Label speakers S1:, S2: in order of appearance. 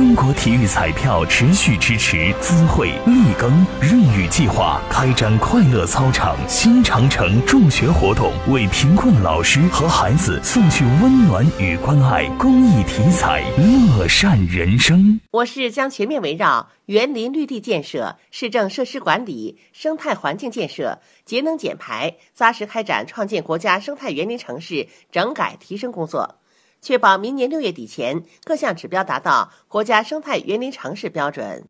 S1: 中国体育彩票持续支持资惠立耕润雨计划，开展快乐操场新长城助学活动，为贫困老师和孩子送去温暖与关爱。公益体彩，乐善人生。
S2: 我市将全面围绕园林绿地建设、市政设施管理、生态环境建设、节能减排，扎实开展创建国家生态园林城市整改提升工作。确保明年六月底前各项指标达到国家生态园林城市标准。